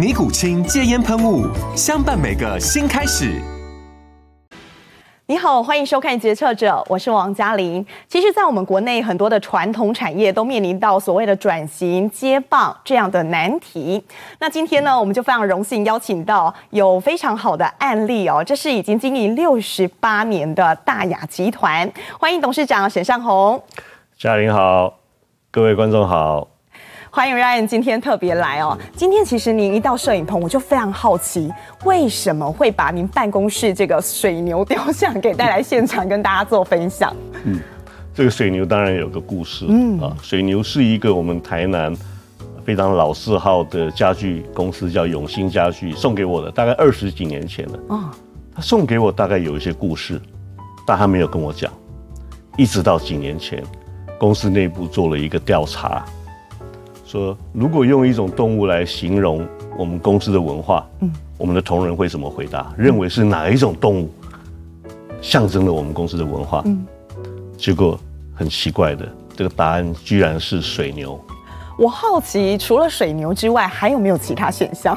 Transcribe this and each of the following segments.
尼古清戒烟喷雾，相伴每个新开始。你好，欢迎收看《决策者》，我是王嘉玲。其实，在我们国内，很多的传统产业都面临到所谓的转型接棒这样的难题。那今天呢，我们就非常荣幸邀请到有非常好的案例哦，这是已经经营六十八年的大雅集团。欢迎董事长沈尚红。嘉玲好，各位观众好。欢迎 Ryan 今天特别来哦。今天其实您一到摄影棚，我就非常好奇，为什么会把您办公室这个水牛雕像给带来现场，跟大家做分享？嗯，这个水牛当然有个故事。嗯啊，水牛是一个我们台南非常老字号的家具公司，叫永兴家具送给我的，大概二十几年前了。哦，他送给我大概有一些故事，但他没有跟我讲。一直到几年前，公司内部做了一个调查。说，如果用一种动物来形容我们公司的文化，嗯，我们的同仁会怎么回答？认为是哪一种动物象征了我们公司的文化？嗯，结果很奇怪的，这个答案居然是水牛。我好奇，除了水牛之外，还有没有其他选项？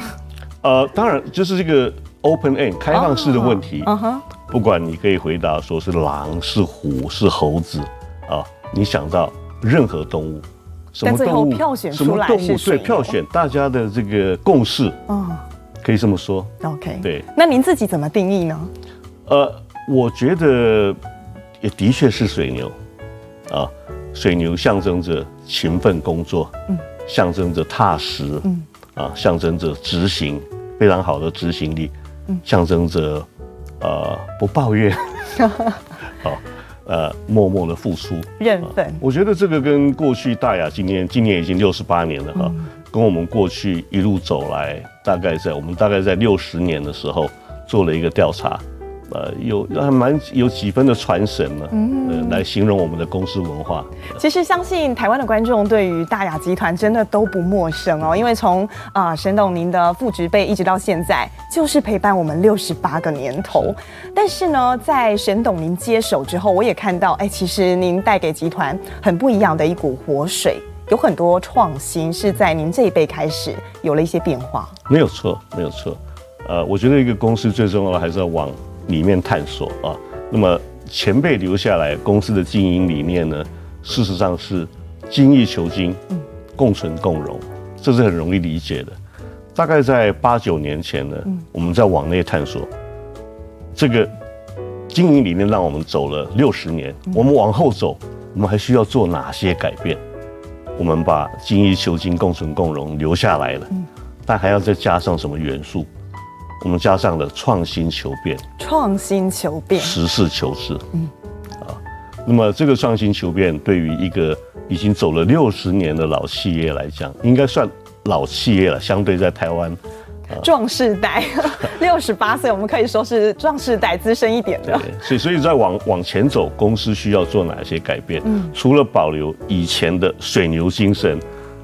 呃，当然就是这个 open end 开放式的问题。嗯哼，不管你可以回答说是狼、是虎、是猴子啊，你想到任何动物。什么动物票选出来是对票选大家的这个共识，嗯，可以这么说。OK，对。那您自己怎么定义呢？呃，我觉得也的确是水牛，啊，水牛象征着勤奋工作，嗯，象征着踏实，嗯，啊，象征着执行非常好的执行力，嗯，象征着呃不抱怨，好。呃，默默的付出，认份、呃。我觉得这个跟过去大雅今年今年已经六十八年了哈，嗯、跟我们过去一路走来，大概在我们大概在六十年的时候做了一个调查。呃，有还蛮有几分的传神呢，嗯、呃，来形容我们的公司文化。其实相信台湾的观众对于大雅集团真的都不陌生哦，因为从啊、呃、沈董您的副职辈一直到现在，就是陪伴我们六十八个年头。是但是呢，在沈董您接手之后，我也看到，哎，其实您带给集团很不一样的一股活水，有很多创新是在您这一辈开始有了一些变化。没有错，没有错。呃，我觉得一个公司最重要的还是要往。里面探索啊，那么前辈留下来公司的经营理念呢，事实上是精益求精，共存共荣，这是很容易理解的。大概在八九年前呢，我们在往内探索，这个经营理念让我们走了六十年，我们往后走，我们还需要做哪些改变？我们把精益求精、共存共荣留下来了，但还要再加上什么元素？我们加上了创新求变，创新求变，实事求是。嗯，啊，那么这个创新求变对于一个已经走了六十年的老企业来讲，应该算老企业了。相对在台湾，壮世代 六十八岁，我们可以说是壮世代资深一点的。对，所以所以在往往前走，公司需要做哪些改变？嗯，除了保留以前的水牛精神，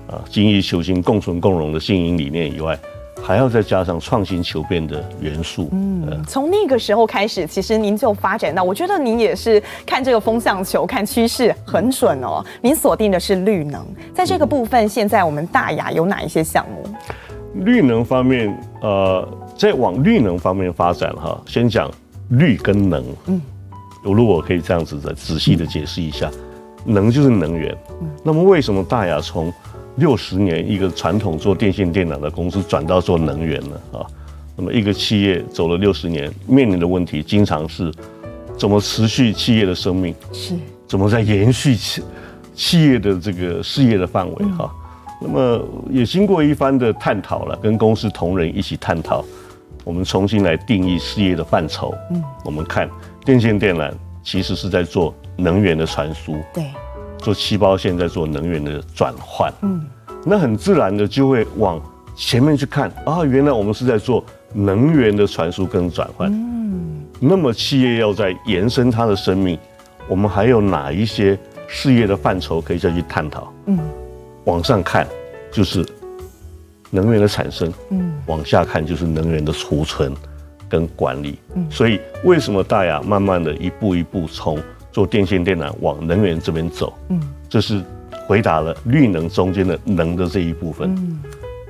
啊，精益求精、共存共荣的经营理念以外。还要再加上创新求变的元素。嗯，从那个时候开始，其实您就发展到，我觉得您也是看这个风向球、看趋势很准哦。您锁定的是绿能，在这个部分，现在我们大亚有哪一些项目？绿能方面，呃，在往绿能方面发展哈，先讲绿跟能。嗯，我如果可以这样子的仔细的解释一下，能就是能源。那么为什么大亚从六十年，一个传统做电信电缆的公司转到做能源了啊。那么一个企业走了六十年，面临的问题经常是怎么持续企业的生命？是，怎么在延续企企业的这个事业的范围？哈、嗯，那么也经过一番的探讨了，跟公司同仁一起探讨，我们重新来定义事业的范畴。嗯，我们看电线电缆其实是在做能源的传输，对，做细胞线在做能源的转换。嗯，那很自然的就会往前面去看啊，原来我们是在做能源的传输跟转换。嗯，那么企业要在延伸它的生命，我们还有哪一些事业的范畴可以再去探讨？嗯，往上看就是能源的产生，嗯，往下看就是能源的储存跟管理。嗯，所以为什么大亚慢慢的一步一步从做电线电缆往能源这边走？嗯，这是回答了绿能中间的能的这一部分。嗯。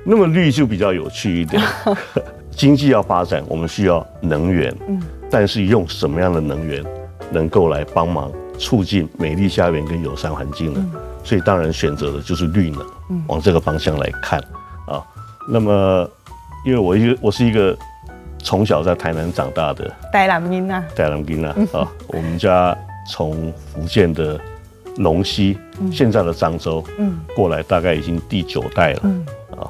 那么绿就比较有趣一点，经济要发展，我们需要能源，嗯，但是用什么样的能源能够来帮忙促进美丽家园跟友善环境呢？所以当然选择的就是绿能，往这个方向来看啊。那么，因为我一个我是一个从小在台南长大的台南囡仔，台南囡仔啊，我们家从福建的龙溪，现在的漳州，嗯，过来大概已经第九代了，啊。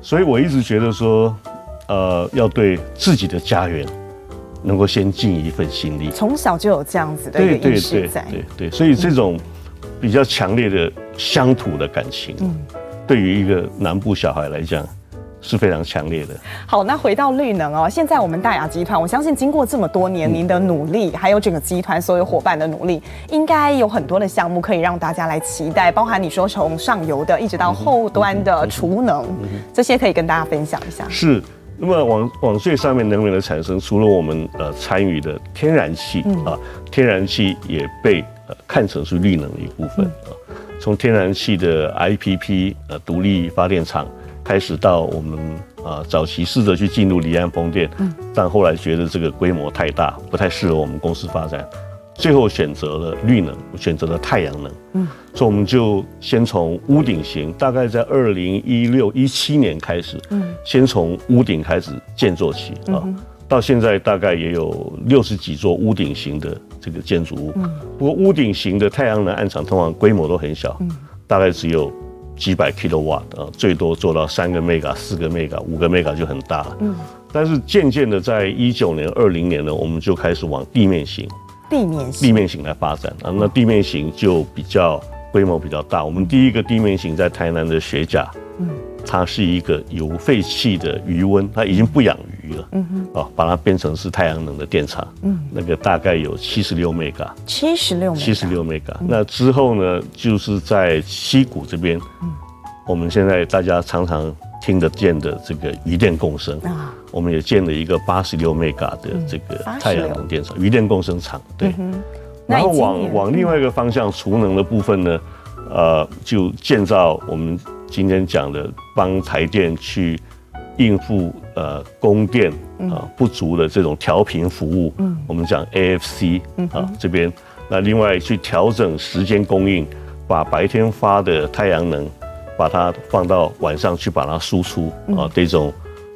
所以我一直觉得说，呃，要对自己的家园能够先尽一份心力。从小就有这样子的一个意识在。对对对，所以这种比较强烈的乡土的感情，嗯，对于一个南部小孩来讲。是非常强烈的。好，那回到绿能哦，现在我们大雅集团，我相信经过这么多年您的努力，还有整个集团所有伙伴的努力，应该有很多的项目可以让大家来期待，包含你说从上游的一直到后端的储能，这些可以跟大家分享一下。是，那么往往最上面能源的产生，除了我们呃参与的天然气啊，天然气也被呃看成是绿能的一部分啊，从天然气的 IPP 呃独立发电厂。开始到我们啊早期试着去进入离岸风电，但后来觉得这个规模太大，不太适合我们公司发展，最后选择了绿能，选择了太阳能。嗯，所以我们就先从屋顶型，大概在二零一六一七年开始，嗯，先从屋顶开始建造起啊，到现在大概也有六十几座屋顶型的这个建筑物。嗯，不过屋顶型的太阳能暗场通常规模都很小，大概只有。几百 kilowatt 啊，最多做到三个 mega、四个 mega、五个 mega 就很大了。嗯，但是渐渐的，在一九年、二零年呢，我们就开始往地面型、地面型、地面型来发展啊。那地面型就比较规模比较大。我们第一个地面型在台南的学甲，嗯，它是一个有废弃的余温，它已经不养鱼了。嗯哼，啊，把它变成是太阳能的电厂。嗯，那个大概有七十六 mega，七十六，七十六 mega。那之后呢，就是在溪谷这边。嗯。我们现在大家常常听得见的这个鱼电共生啊，我们也建了一个八十六 mega 的这个太阳能电厂，鱼电共生厂。对，然后往往另外一个方向储能的部分呢，呃，就建造我们今天讲的帮台电去应付呃供电啊不足的这种调频服务。嗯，我们讲 AFC 啊这边，那另外去调整时间供应，把白天发的太阳能。把它放到晚上去，把它输出啊，这种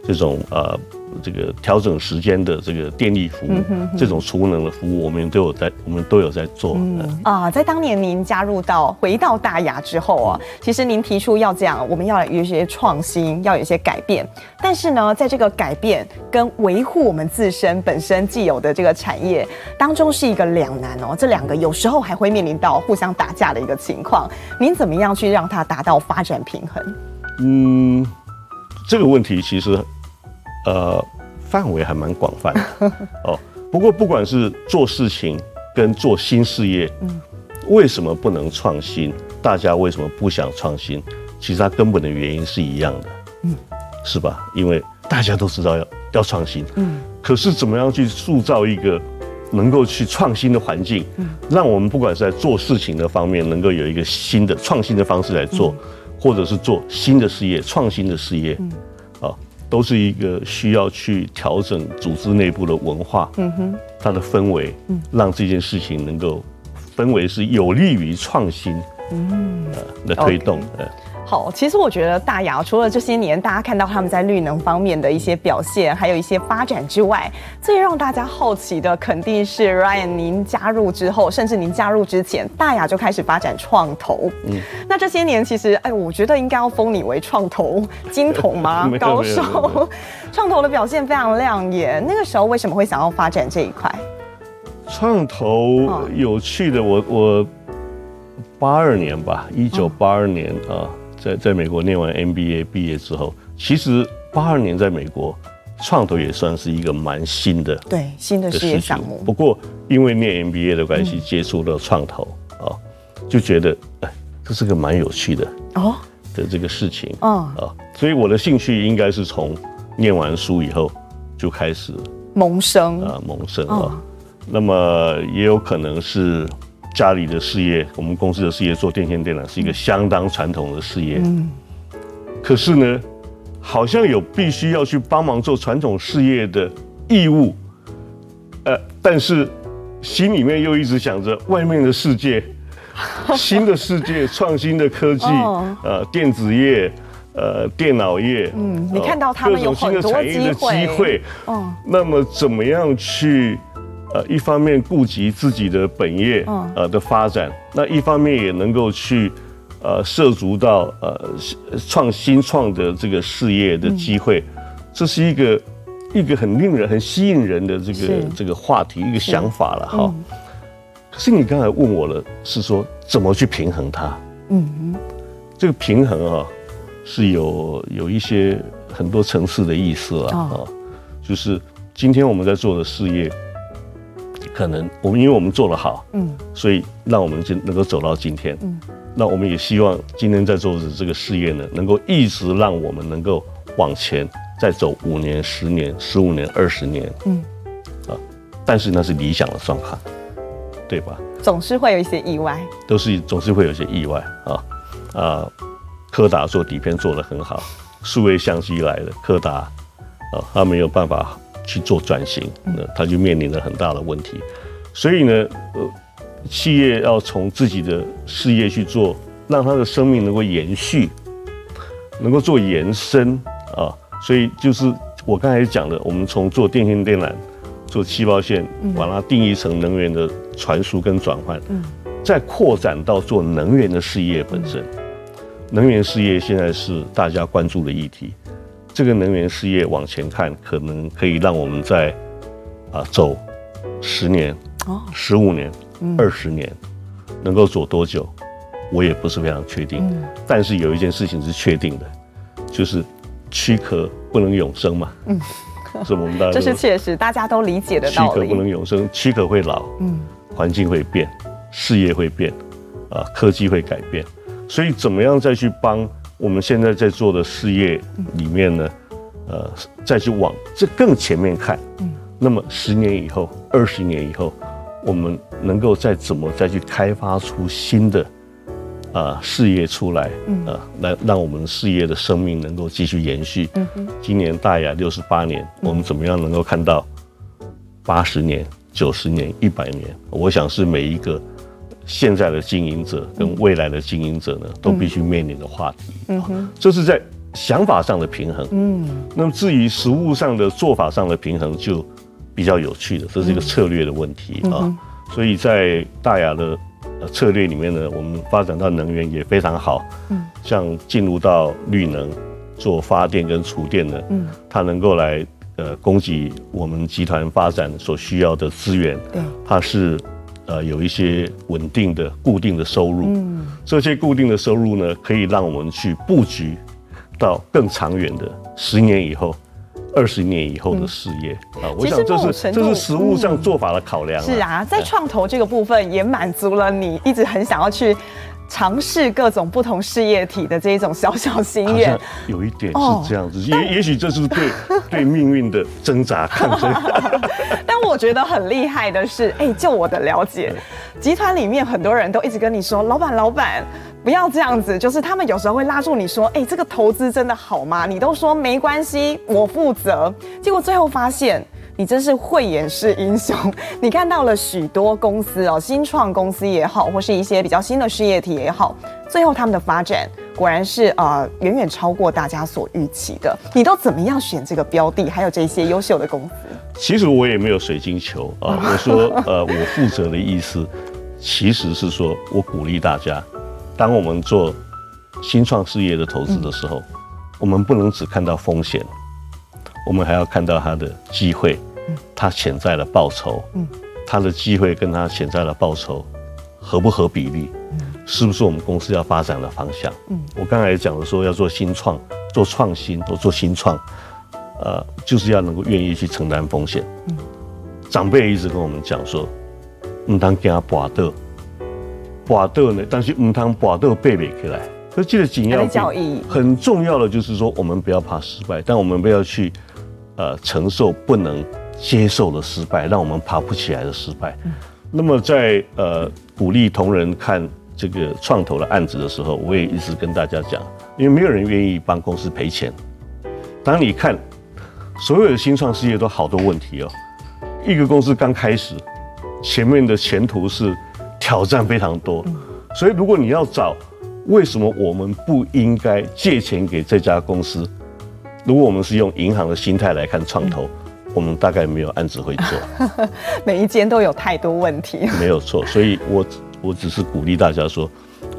这种呃，这个调整时间的这个电力服务，这种储能的服务，我们都有在，我们都有在做。嗯啊，在当年您加入到回到大亚之后啊，其实您提出要这样，我们要有一些创新，要有一些改变。但是呢，在这个改变跟维护我们自身本身既有的这个产业当中，是一个两难哦。这两个有时候还会面临到互相打架的一个情况。您怎么样去让它达到发展平衡？嗯，这个问题其实。呃，范围还蛮广泛的 哦。不过，不管是做事情跟做新事业，嗯，为什么不能创新？大家为什么不想创新？其实它根本的原因是一样的，嗯，是吧？因为大家都知道要要创新，嗯，可是怎么样去塑造一个能够去创新的环境，嗯，让我们不管是在做事情的方面，能够有一个新的创新的方式来做，或者是做新的事业、创新的事业，嗯。都是一个需要去调整组织内部的文化，嗯哼，它的氛围，嗯，让这件事情能够氛围是有利于创新，嗯，呃，的推动，呃。好，其实我觉得大亚除了这些年大家看到他们在绿能方面的一些表现，还有一些发展之外，最让大家好奇的肯定是 Ryan 您加入之后，甚至您加入之前，大亚就开始发展创投。嗯，那这些年其实，哎，我觉得应该要封你为创投金童吗？高手，创投的表现非常亮眼。那个时候为什么会想要发展这一块？创投有趣的，我我八二年吧，一九八二年啊。在在美国念完 MBA 毕业之后，其实八二年在美国创投也算是一个蛮新的对新的事业项目。不过因为念 MBA 的关系，接触了创投啊，就觉得哎，这是个蛮有趣的哦的这个事情啊，所以我的兴趣应该是从念完书以后就开始萌生啊萌生啊，那么也有可能是。家里的事业，我们公司的事业做电线电缆是一个相当传统的事业。嗯，可是呢，好像有必须要去帮忙做传统事业的义务。呃，但是心里面又一直想着外面的世界，新的世界，创新的科技，呃，电子业，呃，电脑业，嗯，你看到他们有很多机会，嗯，那么怎么样去？呃，一方面顾及自己的本业呃的发展，那一方面也能够去呃涉足到呃创新创的这个事业的机会，这是一个一个很令人很吸引人的这个这个话题一个想法了哈。可是你刚才问我了，是说怎么去平衡它？嗯，这个平衡啊是有有一些很多层次的意思了啊，就是今天我们在做的事业。可能我们因为我们做得好，嗯，所以让我们就能够走到今天，嗯，那我们也希望今天在做的这个事业呢，能够一直让我们能够往前再走五年、十年、十五年、二十年，嗯，啊，但是那是理想的状况，对吧？总是会有一些意外，都是总是会有一些意外啊啊！柯达做底片做得很好，数位相机来了，柯达啊，他没有办法。去做转型，那他就面临了很大的问题。所以呢，呃，企业要从自己的事业去做，让他的生命能够延续，能够做延伸啊。所以就是我刚才讲的，我们从做电线电缆、做气泡线，把它定义成能源的传输跟转换，再扩展到做能源的事业本身。能源事业现在是大家关注的议题。这个能源事业往前看，可能可以让我们在啊走十年、十五年、二十年，能够走多久，我也不是非常确定。但是有一件事情是确定的，就是躯壳不能永生嘛。嗯，是我们大家 这是确实大家都理解的道理。躯壳不能永生，躯壳会老，嗯，环境会变，事业会变，啊，科技会改变，所以怎么样再去帮？我们现在在做的事业里面呢，呃，再去往这更前面看，嗯，那么十年以后、二十年以后，我们能够再怎么再去开发出新的啊事业出来，嗯，啊，来让我们事业的生命能够继续延续。今年大雅六十八年，我们怎么样能够看到八十年、九十年、一百年？我想是每一个。现在的经营者跟未来的经营者呢，都必须面临的话题。嗯哼，这是在想法上的平衡。嗯，那么至于实物上的做法上的平衡，就比较有趣的，这是一个策略的问题啊。所以在大雅的策略里面呢，我们发展到能源也非常好。嗯，像进入到绿能做发电跟储电的，嗯，它能够来呃供给我们集团发展所需要的资源。对，它是。呃，有一些稳定的、固定的收入，嗯，这些固定的收入呢，可以让我们去布局到更长远的十年以后、二十年以后的事业啊。我想这是这是实物上做法的考量。是啊，在创投这个部分也满足了你一直很想要去。尝试各种不同事业体的这一种小小心愿，有一点是这样子，也也许这是对 对命运的挣扎抗争。但我觉得很厉害的是，哎，就我的了解，集团里面很多人都一直跟你说，老板老板不要这样子，就是他们有时候会拉住你说，哎，这个投资真的好吗？你都说没关系，我负责，结果最后发现。你真是慧眼识英雄。你看到了许多公司哦，新创公司也好，或是一些比较新的事业体也好，最后他们的发展果然是呃远远超过大家所预期的。你都怎么样选这个标的？还有这些优秀的公司？其实我也没有水晶球啊。我说呃，我负责的意思，其实是说我鼓励大家，当我们做新创事业的投资的时候，嗯、我们不能只看到风险。我们还要看到它的机会，它潜在的报酬，嗯，他的机会跟他潜在的报酬合不合比例，是不是我们公司要发展的方向？嗯我刚才讲的说要做新创、做创新、或做新创，呃，就是要能够愿意去承担风险。长辈一直跟我们讲说，唔通惊跋倒，跋倒呢，但是唔通跋倒背不起来。所以这个紧要很重要的就是说，我们不要怕失败，但我们不要去。呃，承受不能接受了失败，让我们爬不起来的失败。嗯、那么在呃鼓励同仁看这个创投的案子的时候，我也一直跟大家讲，因为没有人愿意帮公司赔钱。当你看所有的新创事业都好多问题哦，一个公司刚开始，前面的前途是挑战非常多，嗯、所以如果你要找为什么我们不应该借钱给这家公司？如果我们是用银行的心态来看创投，我们大概没有案子会做。每一间都有太多问题。没有错，所以我我只是鼓励大家说，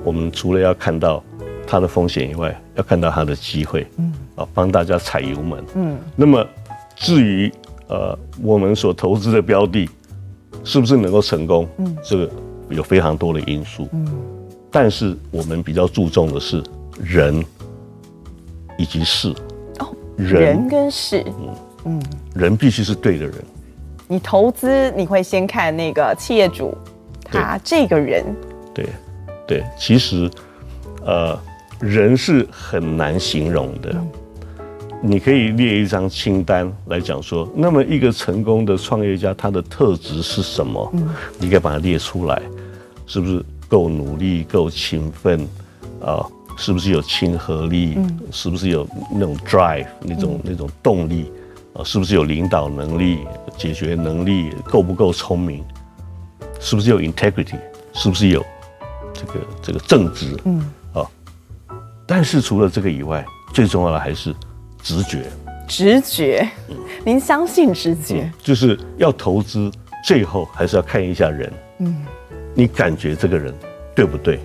我们除了要看到它的风险以外，要看到它的机会。嗯，啊，帮大家踩油门。嗯，那么至于呃我们所投资的标的，是不是能够成功？嗯，这个有非常多的因素。嗯，但是我们比较注重的是人以及事。人，人跟事，嗯嗯，人必须是对的人。你投资你会先看那个企业主，他这个人。对，对，其实，呃，人是很难形容的。嗯、你可以列一张清单来讲说，那么一个成功的创业家他的特质是什么？嗯、你可以把它列出来，是不是够努力、够勤奋啊？呃是不是有亲和力？嗯、是不是有那种 drive 那种、嗯、那种动力？啊，是不是有领导能力、解决能力？够不够聪明？是不是有 integrity？是不是有这个这个正直？嗯，啊，但是除了这个以外，最重要的还是直觉。直觉，嗯、您相信直觉？嗯、就是要投资，最后还是要看一下人。嗯，你感觉这个人对不对？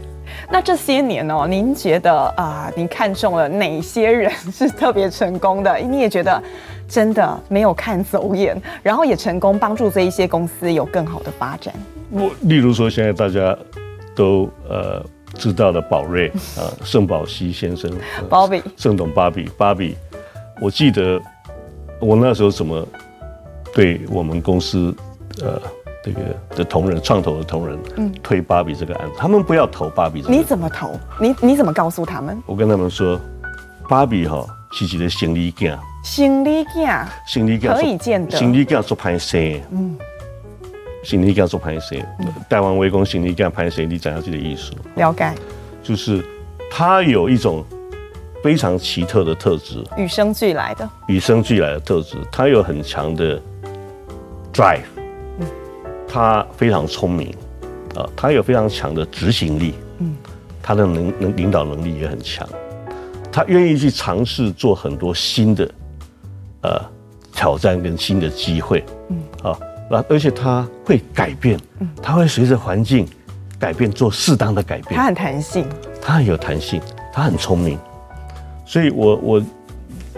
那这些年哦，您觉得啊、呃，您看中了哪些人是特别成功的？你也觉得真的没有看走眼，然后也成功帮助这一些公司有更好的发展。我例如说，现在大家都呃知道了宝瑞 啊，盛宝熙先生，鲍比，盛董芭比，芭比，我记得我那时候怎么对我们公司呃。这个的同仁，创投的同仁，嗯，推芭比这个案子，他们不要投芭比。你怎么投？你你怎么告诉他们？我跟他们说，芭比哈，其实的行李架，行李架，行李架可以见得，行李架做拍摄，嗯，行李架做拍摄，台湾微攻行李架拍摄，你讲下去的意思，了解，就是他有一种非常奇特的特质，与生俱来的，与生俱来的特质，他有很强的 drive。他非常聪明，啊，他有非常强的执行力，嗯，他的能能领导能力也很强，他愿意去尝试做很多新的，呃，挑战跟新的机会，嗯，啊，那而且他会改变，嗯，他会随着环境改变做适当的改变，他很弹性，他很有弹性，他很聪明，所以我我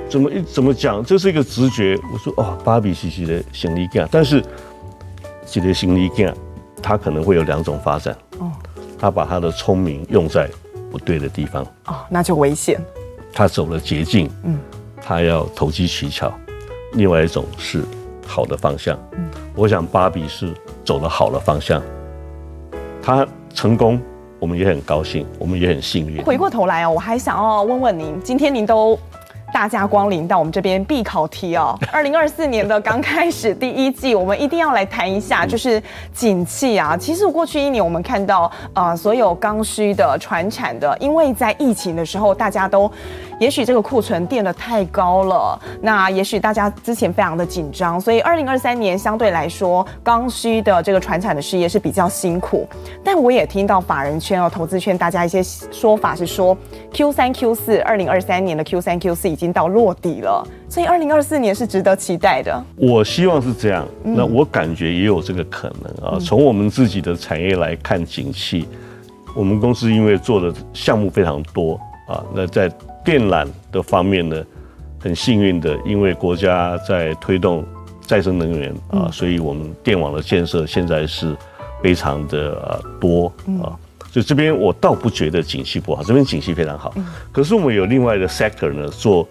怎么一怎么讲，这是一个直觉，我说哦，芭比西西的行李架，但是。这个行李架，它可能会有两种发展。哦，他把他的聪明用在不对的地方。哦，那就危险。他走了捷径。嗯，他要投机取巧。另外一种是好的方向。嗯，我想芭比是走了好的方向。他成功，我们也很高兴，我们也很幸运。回过头来哦，我还想要问问您，今天您都。大驾光临到我们这边必考题哦。二零二四年的刚开始第一季，我们一定要来谈一下，就是景气啊。其实过去一年我们看到，呃，所有刚需的、传产的，因为在疫情的时候，大家都也许这个库存垫的太高了，那也许大家之前非常的紧张，所以二零二三年相对来说，刚需的这个传产的事业是比较辛苦。但我也听到法人圈哦、投资圈大家一些说法是说，Q 三、Q 四，二零二三年的 Q 三、Q 四已经。已经到落底了，所以二零二四年是值得期待的。我希望是这样，那我感觉也有这个可能啊。从我们自己的产业来看景气，我们公司因为做的项目非常多啊，那在电缆的方面呢，很幸运的，因为国家在推动再生能源啊，所以我们电网的建设现在是非常的多啊。所以这边我倒不觉得景气不好，这边景气非常好。可是我们有另外的 sector 呢，做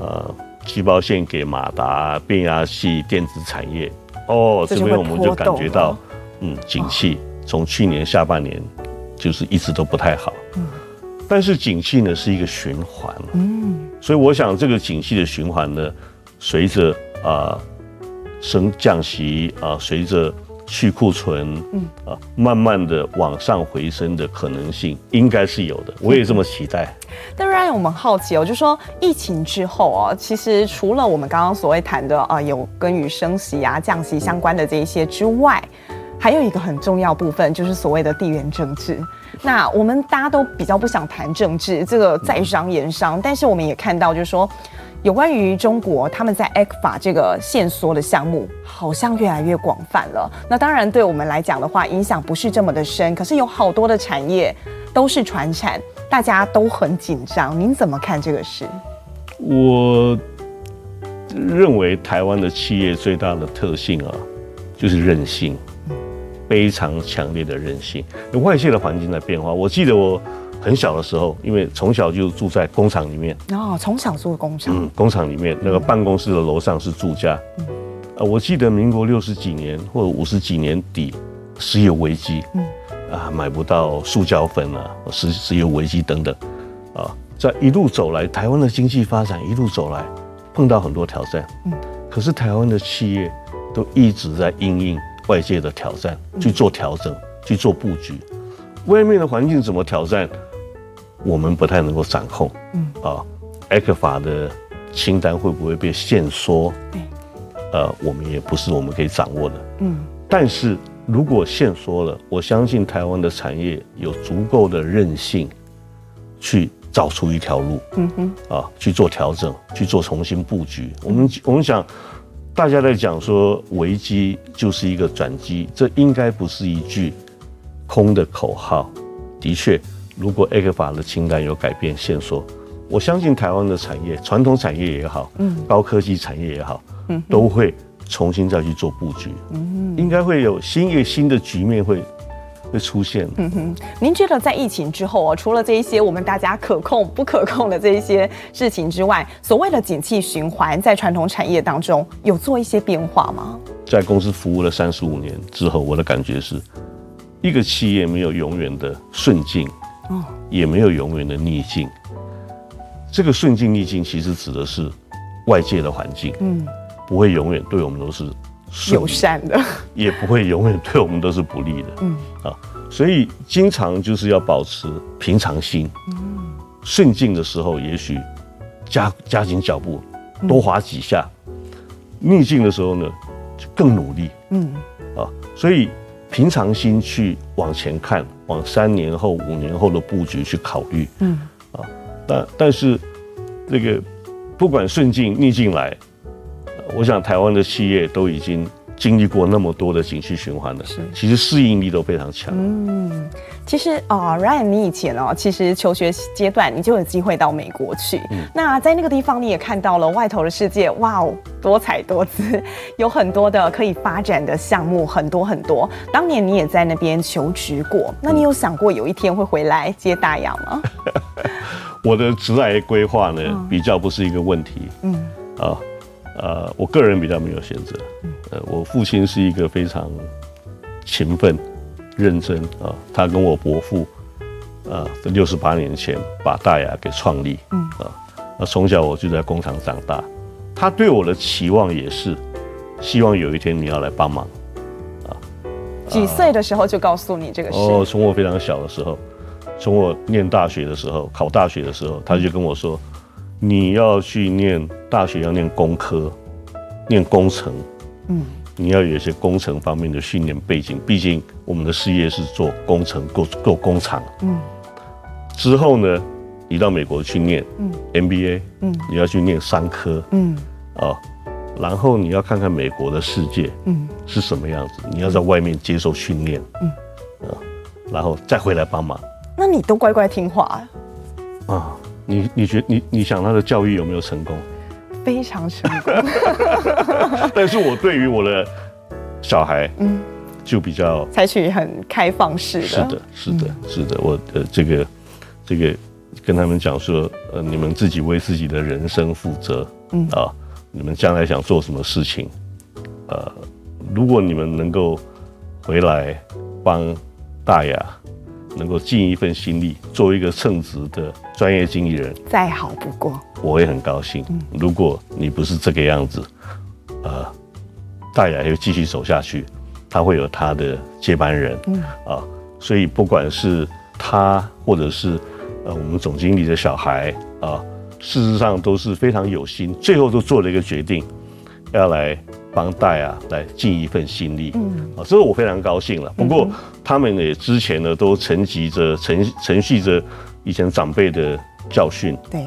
呃细胞线给马达、变压器、电子产业。哦，这边我们就感觉到，嗯，景气从去年下半年就是一直都不太好。嗯，但是景气呢是一个循环。嗯，所以我想这个景气的循环呢，随着啊升降息啊，随着。去库存，嗯啊，慢慢的往上回升的可能性应该是有的，我也这么期待。但让我们好奇哦，就是说疫情之后哦，其实除了我们刚刚所谓谈的啊，有跟与升息啊、降息相关的这一些之外，还有一个很重要部分，就是所谓的地缘政治。那我们大家都比较不想谈政治，这个在商言商，但是我们也看到，就是说。有关于中国，他们在 ECFA 这个限缩的项目，好像越来越广泛了。那当然，对我们来讲的话，影响不是这么的深。可是有好多的产业都是传产，大家都很紧张。您怎么看这个事？我认为台湾的企业最大的特性啊，就是韧性，非常强烈的韧性。外界的环境在变化，我记得我。很小的时候，因为从小就住在工厂里面。哦，从小住工厂，嗯，工厂里面那个办公室的楼上是住家，嗯，啊，我记得民国六十几年或者五十几年底，石油危机，嗯，啊，买不到塑胶粉啊，石石油危机等等，啊，在一路走来，台湾的经济发展一路走来，碰到很多挑战，嗯，可是台湾的企业都一直在应应外界的挑战去做调整，去做布局，外面的环境怎么挑战？我们不太能够掌控，嗯啊，ECFA 的清单会不会被限缩？对，呃，我们也不是我们可以掌握的，嗯。但是如果限缩了，我相信台湾的产业有足够的韧性，去找出一条路，嗯哼，啊，去做调整，去做重新布局。我们我们想，大家在讲说危机就是一个转机，这应该不是一句空的口号，的确。如果 A 克法的清单有改变线索，我相信台湾的产业，传统产业也好，嗯，高科技产业也好，嗯，都会重新再去做布局，嗯，应该会有新一个新的局面会会出现。嗯哼，您觉得在疫情之后啊，除了这一些我们大家可控不可控的这一些事情之外，所谓的景气循环在传统产业当中有做一些变化吗？在公司服务了三十五年之后，我的感觉是，一个企业没有永远的顺境。也没有永远的逆境。这个顺境逆境其实指的是外界的环境，嗯，不会永远对我们都是友善的，也不会永远对我们都是不利的，嗯。啊，所以经常就是要保持平常心，嗯，顺境的时候也许加加紧脚步，多滑几下，逆境的时候呢就更努力，嗯。啊，所以。平常心去往前看，往三年后、五年后的布局去考虑，嗯，啊，但但是这个不管顺境逆境来，我想台湾的企业都已经。经历过那么多的景气循环了，是其实适应力都非常强。嗯，其实啊、哦、，Ryan，你以前哦，其实求学阶段你就有机会到美国去。嗯，那在那个地方你也看到了外头的世界，哇哦，多彩多姿，有很多的可以发展的项目，很多很多。当年你也在那边求职过，那你有想过有一天会回来接大洋吗？我的职涯规划呢，比较不是一个问题。嗯，啊。呃，我个人比较没有选择。呃，我父亲是一个非常勤奋、认真啊。他跟我伯父，呃，在六十八年前把大雅给创立。嗯。啊，那从小我就在工厂长大，他对我的期望也是希望有一天你要来帮忙。啊，几岁的时候就告诉你这个事？哦，从我非常小的时候，从我念大学的时候，考大学的时候，他就跟我说，你要去念大学，要念工科，念工程，嗯，你要有一些工程方面的训练背景，毕竟我们的事业是做工程，做做工厂，嗯。之后呢，你到美国去念 MBA，嗯，你要去念商科，嗯，哦，然后你要看看美国的世界，嗯，是什么样子，你要在外面接受训练，嗯，然后再回来帮忙。那你都乖乖听话啊？啊，你你觉你你想他的教育有没有成功？非常成功。但是我对于我的小孩，嗯，就比较采取很开放式的。是的，是的，是的，我的这个。这个跟他们讲说，呃，你们自己为自己的人生负责，嗯啊，你们将来想做什么事情，呃，如果你们能够回来帮大亚，能够尽一份心力，做一个称职的专业经理人，再好不过，我也很高兴。如果你不是这个样子，呃，大雅又继续走下去，他会有他的接班人，嗯啊，所以不管是他或者是。呃，我们总经理的小孩啊，事实上都是非常有心，最后都做了一个决定，要来帮大亚来尽一份心力。嗯，啊，这个我非常高兴了。不过他们也之前呢，都承袭着承承续着以前长辈的教训。对。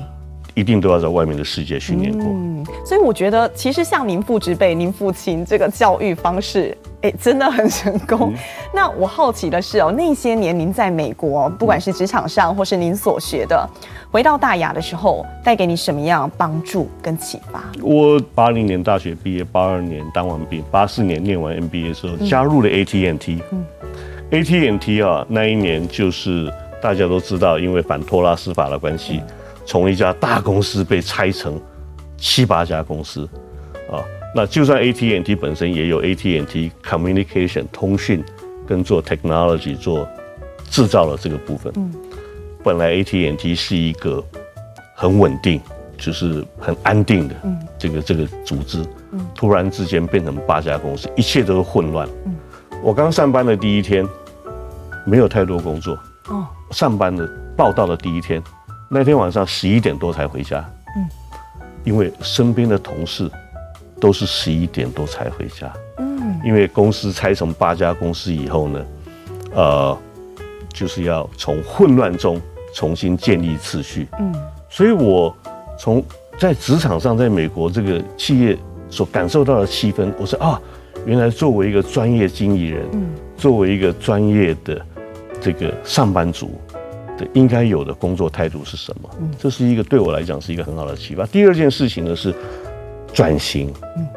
一定都要在外面的世界训练过。嗯，所以我觉得，其实像您父执辈，您父亲这个教育方式，哎，真的很成功。嗯、那我好奇的是哦，那些年您在美国，不管是职场上或是您所学的，回到大雅的时候，带给你什么样帮助跟启发？我八零年大学毕业，八二年当完兵，八四年念完 MBA 的时候，加入了 AT&T。嗯，AT&T 啊，那一年就是大家都知道，因为反托拉斯法的关系。嗯从一家大公司被拆成七八家公司，啊，那就算 AT&T 本身也有 AT&T Communication 通讯跟做 Technology 做制造的这个部分。嗯，本来 AT&T 是一个很稳定，就是很安定的这个这个组织，嗯，突然之间变成八家公司，一切都是混乱。嗯，我刚上班的第一天没有太多工作，哦，上班的报道的第一天。那天晚上十一点多才回家，嗯，因为身边的同事都是十一点多才回家，嗯，因为公司拆成八家公司以后呢，呃，就是要从混乱中重新建立秩序，嗯，所以我从在职场上，在美国这个企业所感受到的气氛，我说啊，原来作为一个专业经理人，嗯，作为一个专业的这个上班族。对，应该有的工作态度是什么？嗯，这是一个对我来讲是一个很好的启发。第二件事情呢是转型。嗯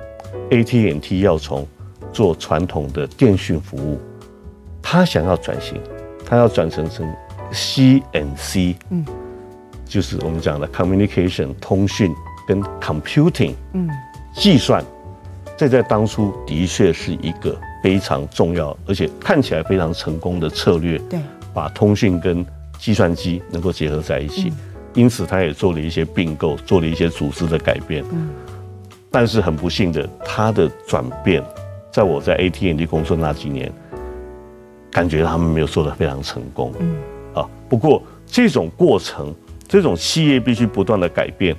，AT&T 要从做传统的电讯服务，他想要转型，他要转成成 CNC，嗯，就是我们讲的 communication 通讯跟 computing，嗯，计算，这在当初的确是一个非常重要而且看起来非常成功的策略。对，把通讯跟计算机能够结合在一起，因此他也做了一些并购，做了一些组织的改变。嗯，但是很不幸的，他的转变，在我在 AT&T 工作那几年，感觉他们没有做得非常成功。嗯，啊，不过这种过程，这种企业必须不断的改变。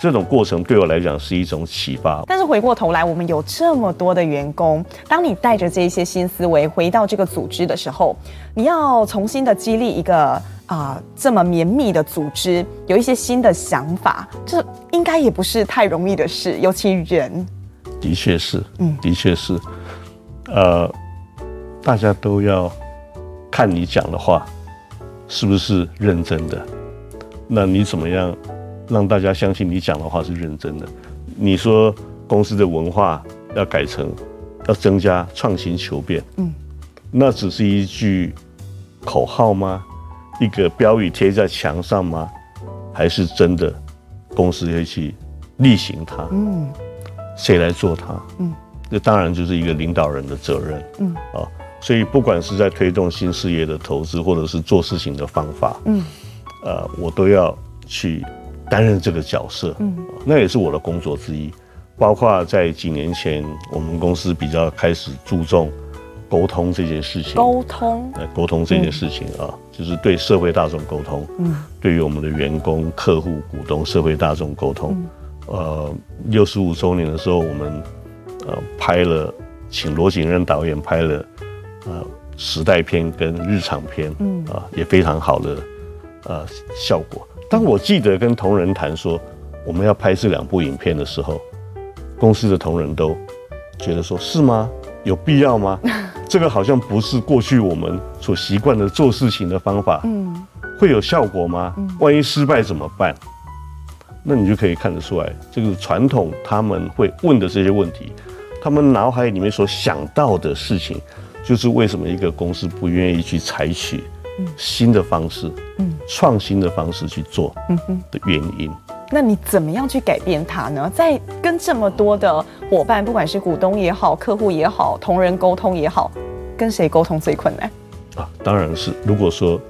这种过程对我来讲是一种启发。但是回过头来，我们有这么多的员工，当你带着这些新思维回到这个组织的时候，你要重新的激励一个啊、呃、这么绵密的组织，有一些新的想法，这应该也不是太容易的事。尤其人，的确是，嗯，的确是，呃，大家都要看你讲的话是不是认真的，那你怎么样？让大家相信你讲的话是认真的。你说公司的文化要改成，要增加创新求变，嗯，那只是一句口号吗？一个标语贴在墙上吗？还是真的公司要去例行它？嗯，谁来做它？嗯，这当然就是一个领导人的责任。嗯，啊，所以不管是在推动新事业的投资，或者是做事情的方法，嗯，呃，我都要去。担任这个角色，嗯，那也是我的工作之一。包括在几年前，我们公司比较开始注重沟通这件事情。沟通，沟通这件事情啊，就是对社会大众沟通。嗯，对于我们的员工、客户、股东、社会大众沟通。呃，六十五周年的时候，我们呃拍了，请罗景任导演拍了呃时代片跟日常片，嗯啊，也非常好的呃效果。当我记得跟同仁谈说我们要拍这两部影片的时候，公司的同仁都觉得说：“是吗？有必要吗？这个好像不是过去我们所习惯的做事情的方法。嗯，会有效果吗？万一失败怎么办？那你就可以看得出来，这个传统他们会问的这些问题，他们脑海里面所想到的事情，就是为什么一个公司不愿意去采取。”新的方式，嗯，创新的方式去做，的原因。那你怎么样去改变它呢？在跟这么多的伙伴，不管是股东也好，客户也好，同仁沟通也好，跟谁沟通最困难？啊，当然是如果说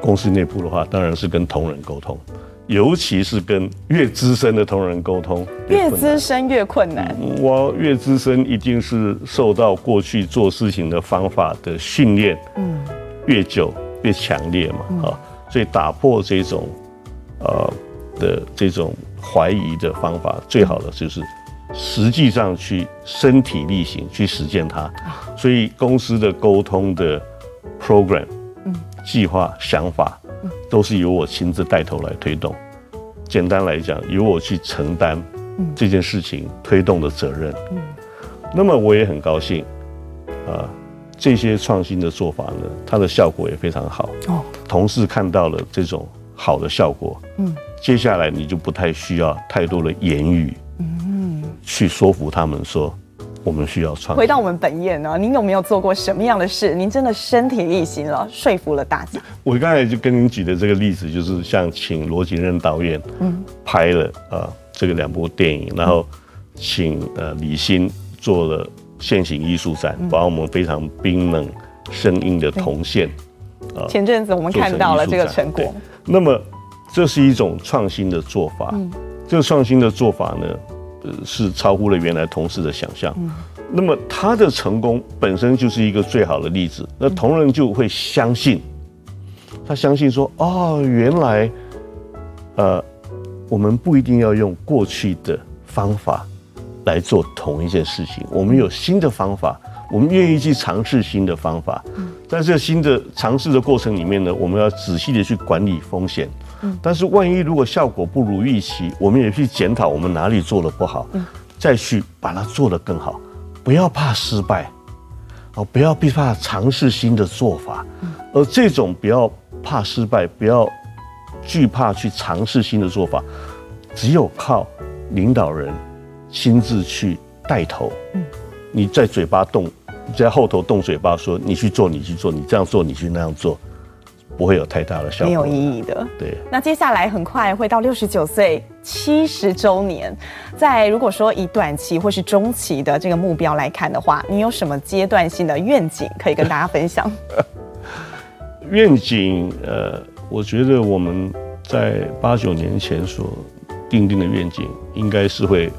公司内部的话，当然是跟同仁沟通，尤其是跟越资深的同仁沟通。越资深越困难。我越资深一定是受到过去做事情的方法的训练，嗯，越久。越强烈嘛，啊，所以打破这种，呃的这种怀疑的方法，最好的就是实际上去身体力行去实践它。所以公司的沟通的 program，嗯，计划想法，都是由我亲自带头来推动。简单来讲，由我去承担这件事情推动的责任。嗯，那么我也很高兴，啊。这些创新的做法呢，它的效果也非常好。哦，同事看到了这种好的效果，嗯，接下来你就不太需要太多的言语，嗯，去说服他们说我们需要创。回到我们本业呢，您有没有做过什么样的事？您真的身体力行了，说服了大家？我刚才就跟您举的这个例子，就是像请罗景任导演，嗯，拍了啊这个两部电影，然后请呃李欣做了。现行艺术展，把我们非常冰冷声音的铜线，啊，前阵子我们看到了这个成果。那么，这是一种创新的做法。嗯，这个创新的做法呢，呃，是超乎了原来同事的想象。嗯，那么他的成功本身就是一个最好的例子。那同仁就会相信，他相信说，哦，原来，呃，我们不一定要用过去的方法。来做同一件事情，我们有新的方法，我们愿意去尝试新的方法。在这新的尝试的过程里面呢，我们要仔细的去管理风险。但是万一如果效果不如预期，我们也去检讨我们哪里做的不好，再去把它做得更好。不要怕失败，哦，不要怕尝试新的做法。而这种不要怕失败，不要惧怕去尝试新的做法，只有靠领导人。亲自去带头，嗯，你在嘴巴动，在后头动嘴巴说，你去做，你去做，你这样做，你去那样做，不会有太大的效果，没有意义的。对。那接下来很快会到六十九岁七十周年，在如果说以短期或是中期的这个目标来看的话，你有什么阶段性的愿景可以跟大家分享？愿景，呃，我觉得我们在八九年前所定定的愿景，应该是会。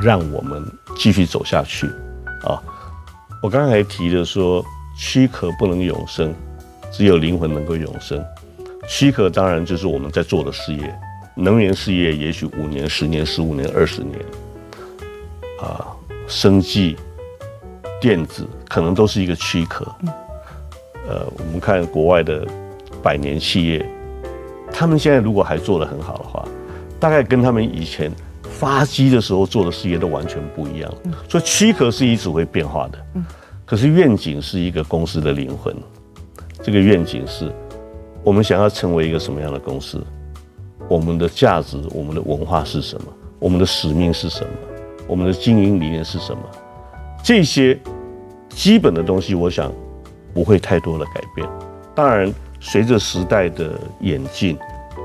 让我们继续走下去，啊！我刚才提的说，躯壳不能永生，只有灵魂能够永生。躯壳当然就是我们在做的事业，能源事业也许五年、十年、十五年、二十年，啊，生计、电子可能都是一个躯壳。呃，我们看国外的百年企业，他们现在如果还做得很好的话，大概跟他们以前。发迹的时候做的事业都完全不一样，所以躯壳是一直会变化的。可是愿景是一个公司的灵魂，这个愿景是我们想要成为一个什么样的公司？我们的价值、我们的文化是什么？我们的使命是什么？我们的经营理念是什么？这些基本的东西，我想不会太多的改变。当然，随着时代的演进。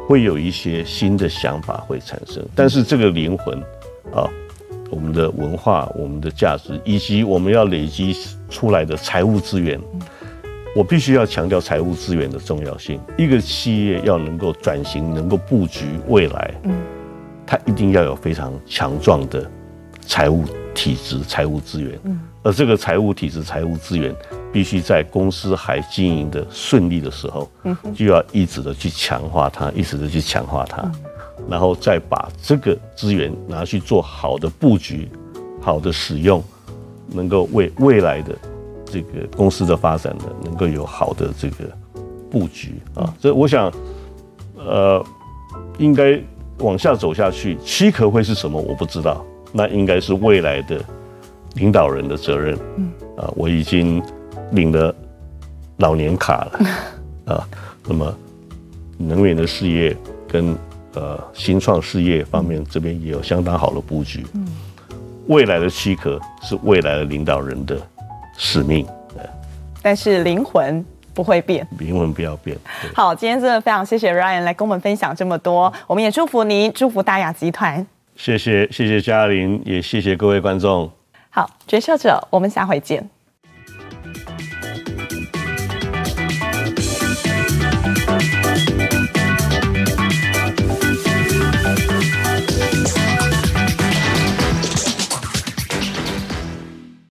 会有一些新的想法会产生，但是这个灵魂，啊，我们的文化、我们的价值，以及我们要累积出来的财务资源，我必须要强调财务资源的重要性。一个企业要能够转型，能够布局未来，嗯，它一定要有非常强壮的财务体制、财务资源。嗯，而这个财务体制、财务资源，必须在公司还经营的顺利的时候，嗯，就要一直的去强化它，一直的去强化它，然后再把这个资源拿去做好的布局、好的使用，能够为未来的。这个公司的发展呢，能够有好的这个布局啊，所以我想，呃，应该往下走下去，躯壳会是什么？我不知道，那应该是未来的领导人的责任。嗯，啊，我已经领了老年卡了 啊，那么能源的事业跟呃新创事业方面，这边也有相当好的布局。嗯，未来的躯壳是未来的领导人的。使命，但是灵魂不会变，灵魂不要变。好，今天真的非常谢谢 Ryan 来跟我们分享这么多，我们也祝福您，祝福大雅集团。谢谢，谢谢嘉玲，也谢谢各位观众。好，决策者，我们下回见。